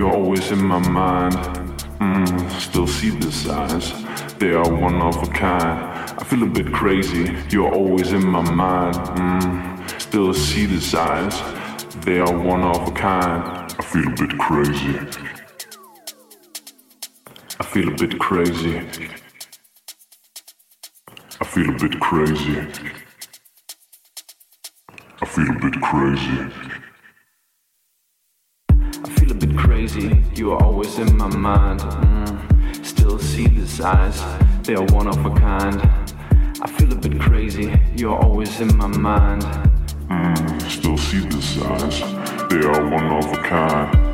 You're always in my mind. Mm, still see the signs. They are one of a kind. I feel a bit crazy. You're always in my mind. Mm, still see the signs. They are one of a kind. I feel a bit crazy. I feel a bit crazy. I feel a bit crazy. I feel a bit crazy. Eyes, they are one of a kind. I feel a bit crazy, you are always in my mind. Mm, still see these eyes, they are one of a kind.